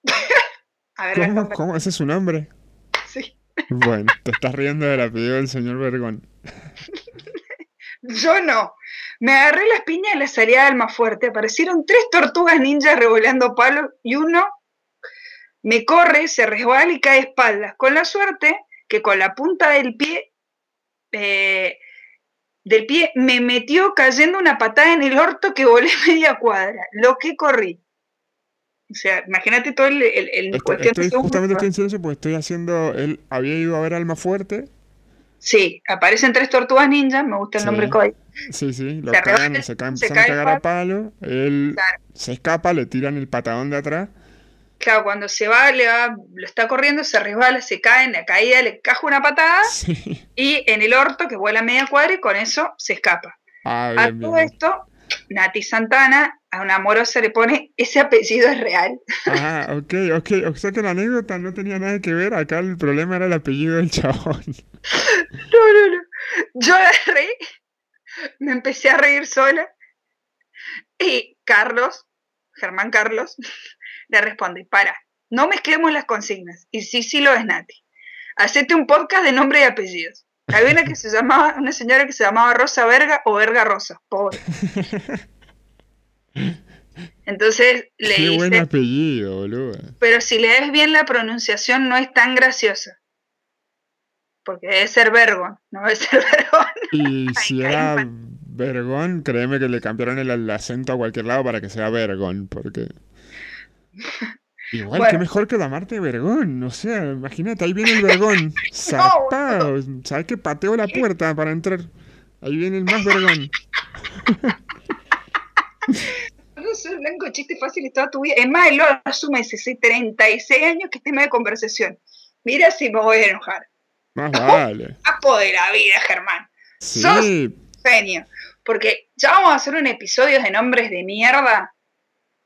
a ver, ¿Cómo? ¿Cómo? ¿Ese es su nombre? sí. Bueno, te estás riendo del apellido del señor Vergón. Yo no. Me agarré las piñas y la salía de alma fuerte. Aparecieron tres tortugas ninjas revoleando palos y uno me corre, se resbala y cae espaldas. Con la suerte que con la punta del pie, eh, del pie, me metió cayendo una patada en el orto que volé media cuadra. Lo que corrí. O sea, imagínate todo el, el, el Estoy, cuestión de estoy- segundos. justamente estoy en silencio porque estoy haciendo. Él había ido a ver Alma Fuerte. Sí, aparecen tres tortugas ninjas, me gusta el Sí. nombre Koi. Sí, sí, lo Se cagan, arrebata, se, caen, se a cae el cagar a palo. Él Claro. se escapa, le tiran el patadón de atrás. Claro, cuando se va, le va, lo está corriendo, se resbala, se cae en la caída, le caja una patada Sí. y en el orto que vuela media cuadra y con eso se escapa. Ah, A bien, todo bien. esto, Nati Santana, a una amorosa le pone, ese apellido es real. Ah, ok, ok. O sea que la anécdota no tenía nada que ver. Acá el problema era el apellido del chabón. No, no, no. Yo agarré, me empecé a reír sola y Carlos, Germán Carlos, le responde, para, no mezclemos las consignas. Y sí, sí lo es Nati. Hacete un podcast de nombre y apellidos. Había una que se llamaba, una señora que se llamaba Rosa Verga o Verga Rosa, pobre. Entonces le Qué buen apellido, boludo. pero si lees bien la pronunciación no es tan graciosa. Porque debe ser Vergon, no debe ser Vergón. Y si era. Vergón, créeme que le cambiaron el, el acento a cualquier lado para que sea Vergón, porque... Igual que Bueno. mejor que la Marte Vergón, o sea, imagínate, ahí viene el Vergón, zarpado, ¿sabes que pateo la puerta para entrar? Ahí viene el más Vergón. Soy blanco, chiste fácil toda tu vida. Es más, él lo asume hace 36 años que es tema de conversación. Mira si me voy a enojar. Más vale. Capo de la vida, Germán. Sí, Genio. Porque ya vamos a hacer un episodio de nombres de mierda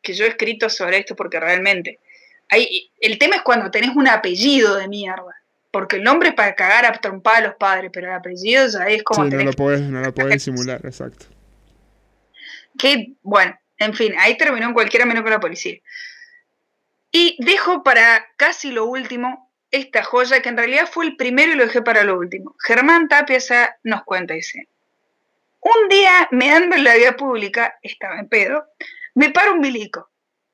que yo he escrito sobre esto porque realmente... Hay, el tema es cuando tenés un apellido de mierda. Porque el nombre es para cagar a trompada a los padres, pero el apellido ya es como sí, no lo podés, no lo podés disimular, exacto. que, bueno, en fin, ahí terminó en cualquiera menos con la policía. Y dejo para casi lo último esta joya que en realidad fue el primero y lo dejé para lo último. Germán Tapiasa nos cuenta, dice, un día meando en la vía pública, estaba en pedo, me para un milico,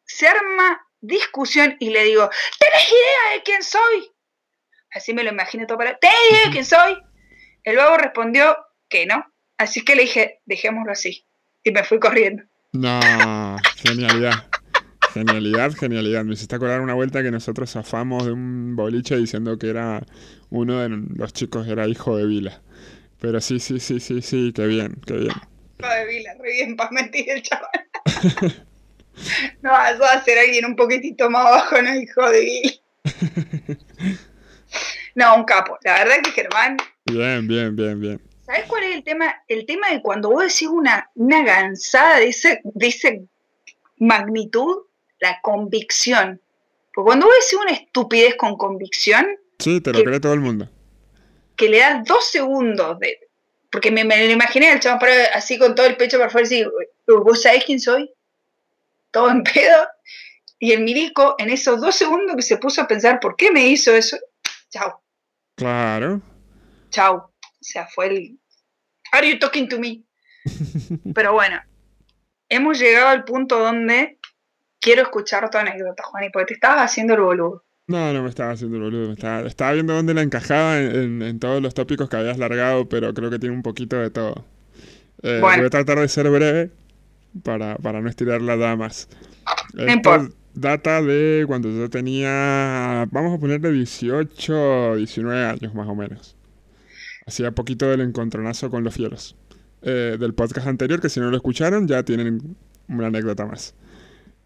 se arma discusión y le digo, ¿tenés idea de quién soy? Así me lo imagino todo para, ¿tenés idea de quién soy? El vago respondió que no, así que le dije, dejémoslo así, y me fui corriendo. No, genialidad. Genialidad, genialidad. Me hiciste acordar una vuelta que nosotros zafamos de un boliche diciendo que era uno de los chicos era hijo de Vila. Pero sí, sí, sí, sí, sí, qué bien, qué bien. Hijo de Vila, re bien para mentir el chaval. no, eso va a ser alguien un poquitito más abajo, no hijo de Vila. No, un capo. La verdad que Germán, Bien, bien, bien, bien. ¿Sabes cuál es el tema? El tema de cuando vos decís una, una gansada de, ese, de esa magnitud, la convicción. Porque cuando vos decís una estupidez con convicción. Sí, te lo cree todo el mundo. Que le das dos segundos de. Porque me, me lo imaginé al chaval así con todo el pecho para afuera y decir, ¿vos sabés quién soy? Todo en pedo. Y el milico, en esos dos segundos que se puso a pensar por qué me hizo eso, chao. Claro. Chao. O sea, fue el. Are you talking to me? Pero bueno, hemos llegado al punto donde quiero escuchar tu anécdota, Juan, porque te estabas haciendo el boludo. No, no me estaba haciendo el boludo. estaba, estaba viendo dónde la encajaba en, todos los tópicos que habías largado, pero creo que tiene un poquito de todo. Eh, voy a tratar de ser breve para, para no estirarla importa data de cuando yo tenía, vamos a ponerle 18, 19 años más o menos. Hacía poquito del encontronazo con los fieros. Eh, del podcast anterior, que si no lo escucharon ya tienen una anécdota más.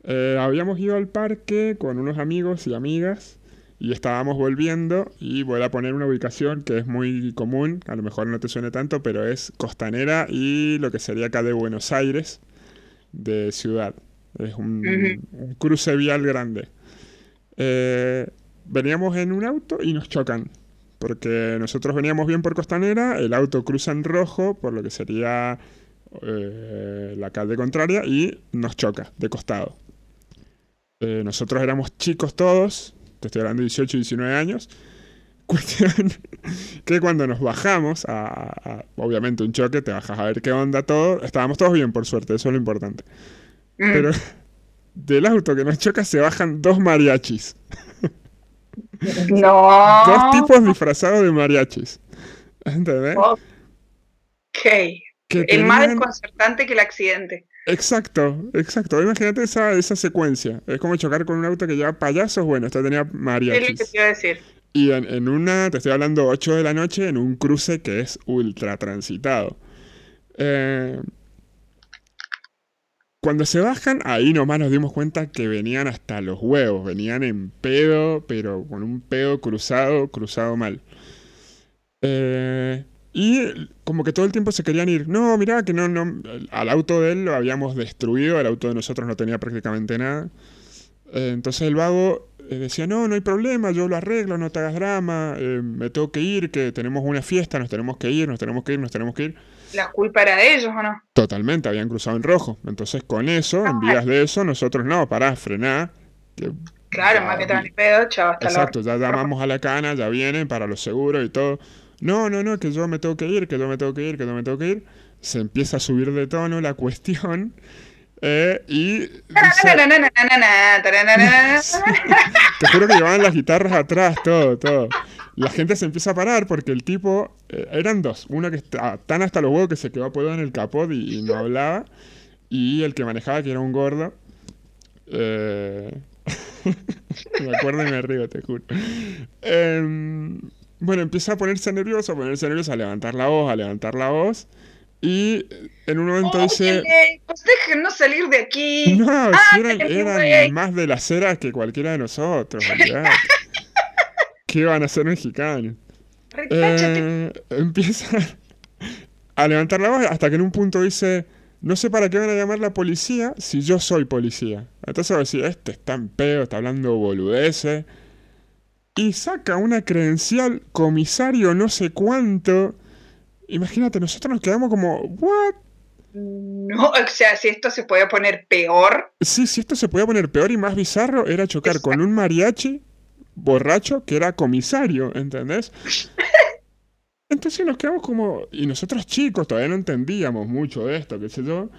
Eh, habíamos ido al parque con unos amigos y amigas y estábamos volviendo y voy a poner una ubicación que es muy común, a lo mejor no te suene tanto, pero es Costanera y lo que sería acá de Buenos Aires, de ciudad. Es un, cruce vial grande. Eh, veníamos en un auto y nos chocan. Porque nosotros veníamos bien por Costanera, el auto cruza en rojo, por lo que sería eh, la calle contraria, y nos choca de costado. Eh, nosotros éramos chicos todos, te estoy hablando de 18 y 19 años. Cuestión que cuando nos bajamos a, obviamente, un choque, te bajas a ver qué onda todo. Estábamos todos bien, por suerte, eso es lo importante. Mm. Pero del auto que nos choca se bajan dos mariachis. No. Dos tipos disfrazados de mariachis. ¿Entendés? Ok. el más desconcertante que el accidente. Exacto, exacto. Imagínate esa, esa secuencia. Es como chocar con un auto que lleva payasos. Bueno, esto tenía mariachis. Es lo que te iba a decir. Y en, en, una, te estoy hablando 8 de la noche, en un cruce que es ultra transitado. Eh, cuando se bajan, ahí nomás nos dimos cuenta que venían hasta los huevos, venían en pedo, pero con un pedo cruzado, cruzado mal. Eh, y como que todo el tiempo se querían ir. No, mirá que no, no. Al auto de él lo habíamos destruido, el auto de nosotros no tenía prácticamente nada. Eh, entonces el vago eh, decía, no, no hay problema, yo lo arreglo, no te hagas drama, me tengo que ir, que tenemos una fiesta, nos tenemos que ir, nos tenemos que ir, nos tenemos que ir la culpa era de ellos o no. Totalmente, habían cruzado en rojo. Entonces, con eso, en vías de eso, nosotros no, pará, frená. claro, más que te pedo, chao, hasta Exacto, ya llamamos a la cana, ya vienen para los seguros y todo. No, no, no, que yo me tengo que ir, que yo me tengo que ir, que yo me tengo que ir. Se empieza a subir de tono la cuestión. Eh, y. Te juro que llevaban las guitarras atrás, todo, todo la gente se empieza a parar porque el tipo, eh, eran dos, uno que estaba tan hasta los huevos que se quedó apoyado en el capot y, no hablaba, y el que manejaba que era un gordo. Eh, me acuerdo y me río, te juro. Em, bueno, empieza a ponerse nervioso, a ponerse nervioso, a levantar la voz, a levantar la voz. Y en un momento dice... Pues déjenos salir de aquí. No, ah, eran, más de las ceras que cualquiera de nosotros. ¿Qué van a ser mexicanos? Eh, empieza a levantar la voz hasta que en un punto dice, no sé para qué van a llamar la policía si yo soy policía. Entonces va a decir, este está en pedo, está hablando boludeces. Y saca una credencial comisario no sé cuánto. Imagínate, nosotros nos quedamos como, ¿what? No, o sea, si esto se podía poner peor. Sí, si esto se podía poner peor y más bizarro, era chocar con un mariachi borracho que era comisario, ¿entendés? Entonces nos quedamos como... Y nosotros chicos todavía no entendíamos mucho de esto, qué sé yo.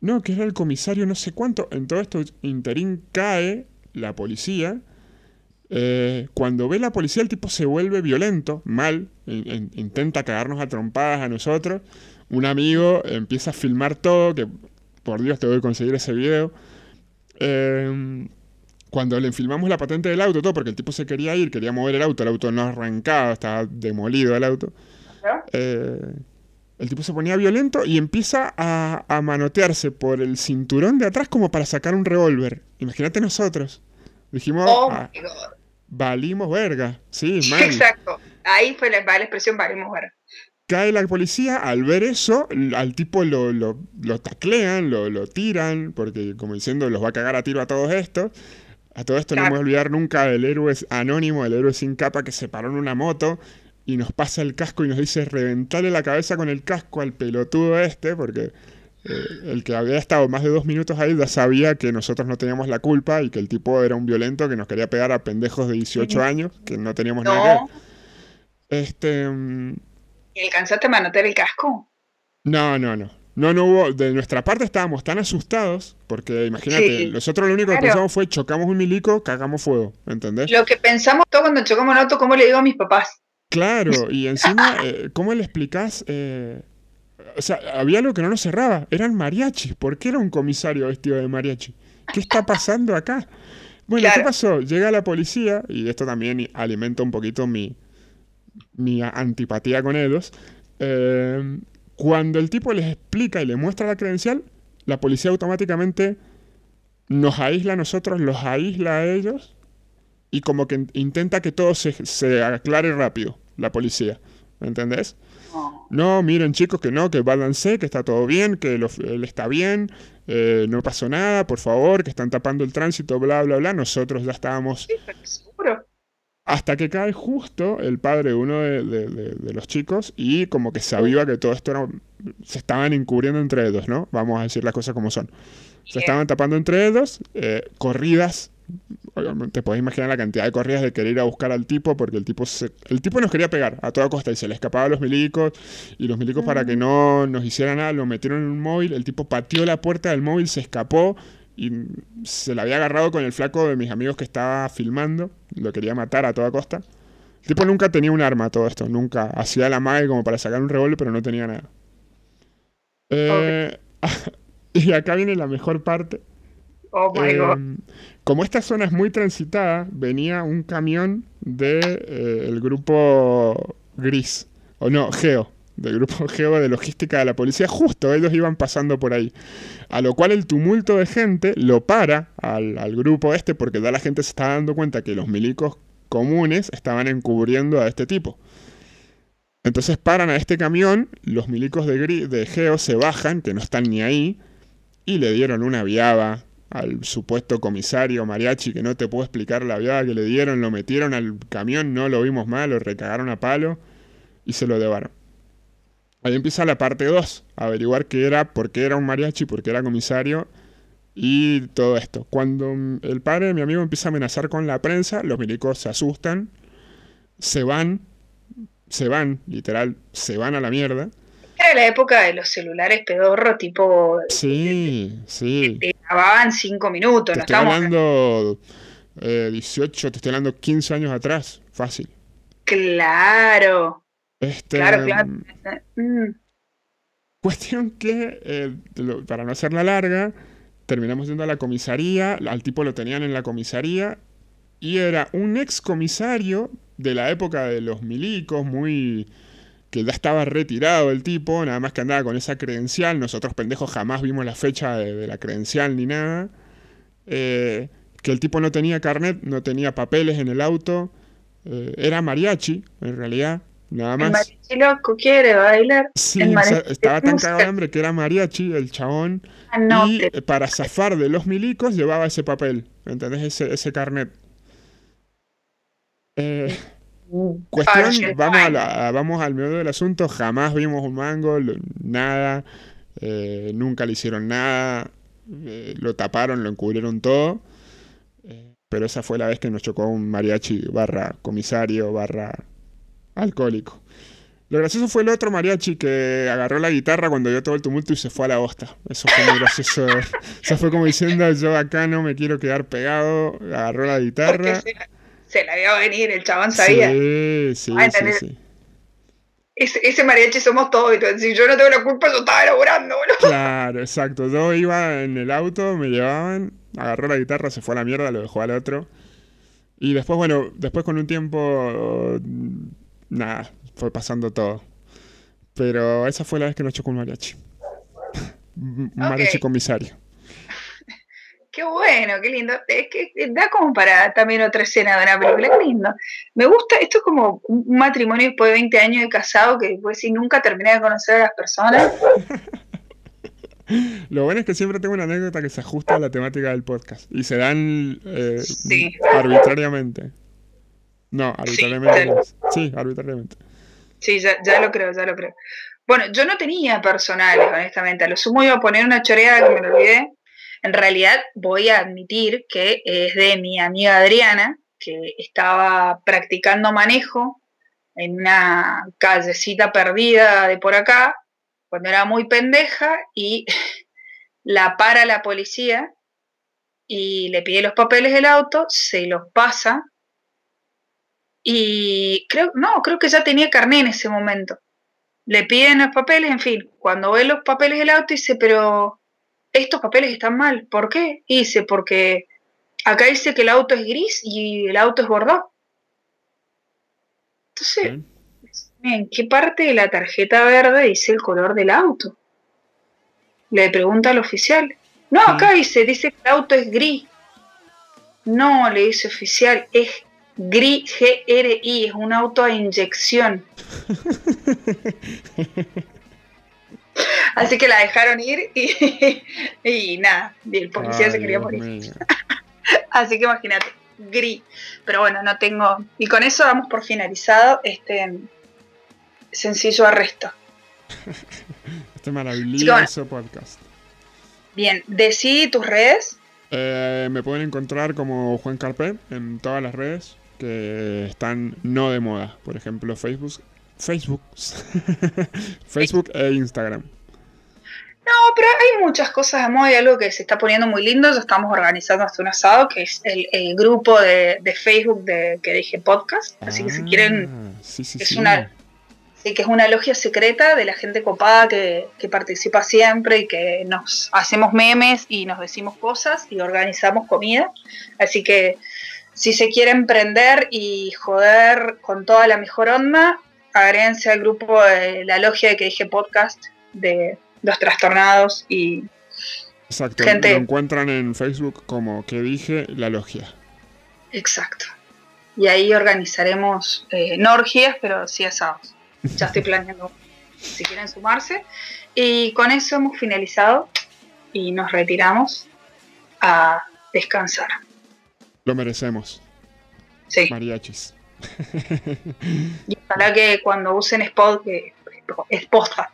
No, que era el comisario no sé cuánto. En todo esto interín cae la policía. Eh, cuando ve la policía el tipo se vuelve violento, mal, intenta cagarnos a trompadas a nosotros. Un amigo empieza a filmar todo, que por Dios te voy a conseguir ese video. Eh, cuando le filmamos la patente del auto, todo, porque el tipo se quería ir, quería mover el auto, el auto no arrancaba, estaba demolido el auto. Eh, el tipo se ponía violento y empieza a, manotearse por el cinturón de atrás como para sacar un revólver. Imagínate nosotros. Dijimos, oh ah, valimos verga. Sí, mal. Exacto. Ahí fue la, la expresión valimos verga. Cae la policía, al ver eso, al tipo lo, lo, lo taclean, lo, lo, tiran, porque como diciendo, los va a cagar a tiro a todos estos. A todo esto no me voy a olvidar nunca del héroe anónimo, el héroe sin capa que se paró en una moto y nos pasa el casco y nos dice reventarle la cabeza con el casco al pelotudo este, porque eh, el que había estado más de dos minutos ahí ya sabía que nosotros no teníamos la culpa y que el tipo era un violento que nos quería pegar a pendejos de 18 años, que no teníamos nada que ver. Este... Mm, ¿Y alcanzaste a manotear el casco? No, no, no. No, no hubo. De nuestra parte estábamos tan asustados, porque imagínate, nosotros lo único que pensamos fue chocamos un milico, cagamos fuego, ¿entendés? Lo que pensamos todo cuando chocamos un auto, ¿cómo le digo a mis papás? Claro, y encima, eh, ¿cómo le explicás? Eh, o sea, había algo que no nos cerraba, eran mariachis. ¿Por qué era un comisario vestido de mariachi? ¿Qué está pasando acá? Bueno, ¿qué pasó? Llega la policía, y esto también alimenta un poquito mi, mi antipatía con ellos. Eh, cuando el tipo les explica y le muestra la credencial, la policía automáticamente nos aísla a nosotros, los aísla a ellos y como que intenta que todo se, aclare rápido, la policía. ¿Me entendés? No, miren chicos que no, que váyanse, que está todo bien, que él está bien, eh, no pasó nada, por favor, que están tapando el tránsito, bla, bla, bla. Nosotros ya estábamos... Sí, seguro. Hasta que cae justo el padre de uno de, los chicos y como que sabía que todo esto era, se estaban encubriendo entre ellos, ¿no? Vamos a decir las cosas como son. Se estaban tapando entre ellos, eh, corridas. Te podés imaginar la cantidad de corridas de querer ir a buscar al tipo porque el tipo el tipo nos quería pegar a toda costa y se le escapaba a los milicos y los milicos para que no nos hicieran nada lo metieron en un móvil, el tipo pateó la puerta del móvil, se escapó y se la había agarrado con el flaco de mis amigos que estaba filmando, lo quería matar a toda costa. El tipo nunca tenía un arma todo esto, nunca hacía la magia como para sacar un revólver, pero no tenía nada. Eh, y acá viene la mejor parte. Oh. Em, como esta zona es muy transitada, venía un camión del de, eh, grupo Gris, o no, Geo, del grupo Geo de logística de la policía, justo ellos iban pasando por ahí. A lo cual el tumulto de gente lo para al, grupo este porque ya la gente se está dando cuenta que los milicos comunes estaban encubriendo a este tipo. Entonces paran a este camión, los milicos de, de Geo se bajan, que no están ni ahí, y le dieron una viaba al supuesto comisario mariachi, que no te puedo explicar la viaba que le dieron, lo metieron al camión, no lo vimos mal, lo recagaron a palo y se lo llevaron. Ahí empieza la parte 2, averiguar qué era, por qué era un mariachi, por qué era comisario y todo esto. Cuando el padre de mi amigo empieza a amenazar con la prensa, los milicos se asustan, se van, se van, literal, se van a la mierda. Era la época de los celulares pedorro, tipo. Sí, sí. Te grababan cinco minutos, te estoy hablando 18, eh, te estoy hablando 15 años atrás, fácil. Claro. Este, claro, claro. Mm. Cuestión que, eh, para no hacerla larga, terminamos yendo a la comisaría, al tipo lo tenían en la comisaría, y era un ex comisario de la época de los milicos, muy que ya estaba retirado el tipo, nada más que andaba con esa credencial, nosotros pendejos jamás vimos la fecha de, la credencial ni nada, eh, que el tipo no tenía carnet, no tenía papeles en el auto, eh, era mariachi en realidad, Nada más. El mariachi loco quiere bailar. Sí, estaba tan cagado de hambre que era mariachi, el chabón. Ah, y para zafar de los milicos llevaba ese papel, ¿entendés? Ese, ese carnet. Eh, cuestión, vamos, a vamos al medio del asunto, jamás vimos un mango, nada, eh, nunca le hicieron nada, eh, lo taparon, lo encubrieron todo, pero esa fue la vez que nos chocó un mariachi barra comisario barra alcohólico. Lo gracioso fue el otro mariachi que agarró la guitarra cuando dio todo el tumulto y se fue a la bosta. Eso fue muy gracioso. Eso fue como diciendo, yo acá no me quiero quedar pegado. Agarró la guitarra. Se, la vio venir, el chabón sabía. Sí, sí, sí, sí. Ese, mariachi somos todos. Si yo no tengo la culpa, yo estaba elaborando, Claro, exacto. Yo iba en el auto, me llevaban, agarró la guitarra, se fue a la mierda, lo dejó al otro. Y después, bueno, después con un tiempo nada, fue pasando todo. Pero esa fue la vez que nos chocó un mariachi. un mariachi comisario. Qué bueno, qué lindo. Es que da como para también otra escena de una película. Qué lindo. Me gusta, esto es como un matrimonio después de 20 años de casado que pues si nunca terminé de conocer a las personas. Lo bueno es que siempre tengo una anécdota que se ajusta a la temática del podcast y se dan eh, arbitrariamente. No, arbitrariamente. Sí, arbitrariamente. Sí, ya, ya, lo creo, ya lo creo. Bueno, yo no tenía personales, honestamente. A lo sumo iba a poner una choreada que me lo olvidé. En realidad voy a admitir que es de mi amiga Adriana, que estaba practicando manejo en una callecita perdida de por acá, cuando era muy pendeja, y la para la policía y le pide los papeles del auto, se los pasa, y creo, no, creo que ya tenía carné en ese momento. Le piden los papeles, en fin, cuando ve los papeles del auto dice, pero estos papeles están mal. ¿Por qué? dice, porque acá dice que el auto es gris y el auto es bordado. Entonces, ¿en qué parte de la tarjeta verde dice el color del auto? Le pregunta al oficial. No, acá dice, dice que el auto es gris. No, le dice oficial, es gris, GRI, es un auto a inyección. Así que la dejaron ir y, nada, el policía se quería morir. Así que imagínate, gris. Pero bueno, no tengo. Y con eso damos por finalizado este sencillo arresto. este maravilloso podcast. Bien, decí tus redes. Eh, me pueden encontrar como Juan Carpe en todas las redes que están no de moda. Por ejemplo, Facebook, Facebook, Facebook e Instagram. No, pero hay muchas cosas de moda y algo que se está poniendo muy lindo. Ya estamos organizando hasta un asado, que es el, grupo de, Facebook de que dije podcast. Así que si quieren, ah, es una sí, que es una logia secreta de la gente copada que, que, participa siempre y que nos hacemos memes y nos decimos cosas y organizamos comida. Así que si se quiere emprender y joder con toda la mejor onda, agréguense al grupo de la logia de que dije podcast de los trastornados y Exacto, gente... lo encuentran en Facebook como que dije la logia. Exacto. Y ahí organizaremos eh, no orgías, pero sí asados. Ya estoy planeando si quieren sumarse. Y con eso hemos finalizado y nos retiramos a descansar. Lo merecemos. Sí. Mariachis. y ojalá que cuando usen Spot, que es podcast,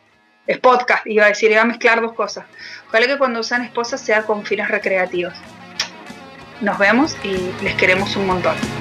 es podcast, iba a decir, iba a mezclar dos cosas. Ojalá que cuando usen esposas sea con fines recreativos. Nos vemos y les queremos un montón.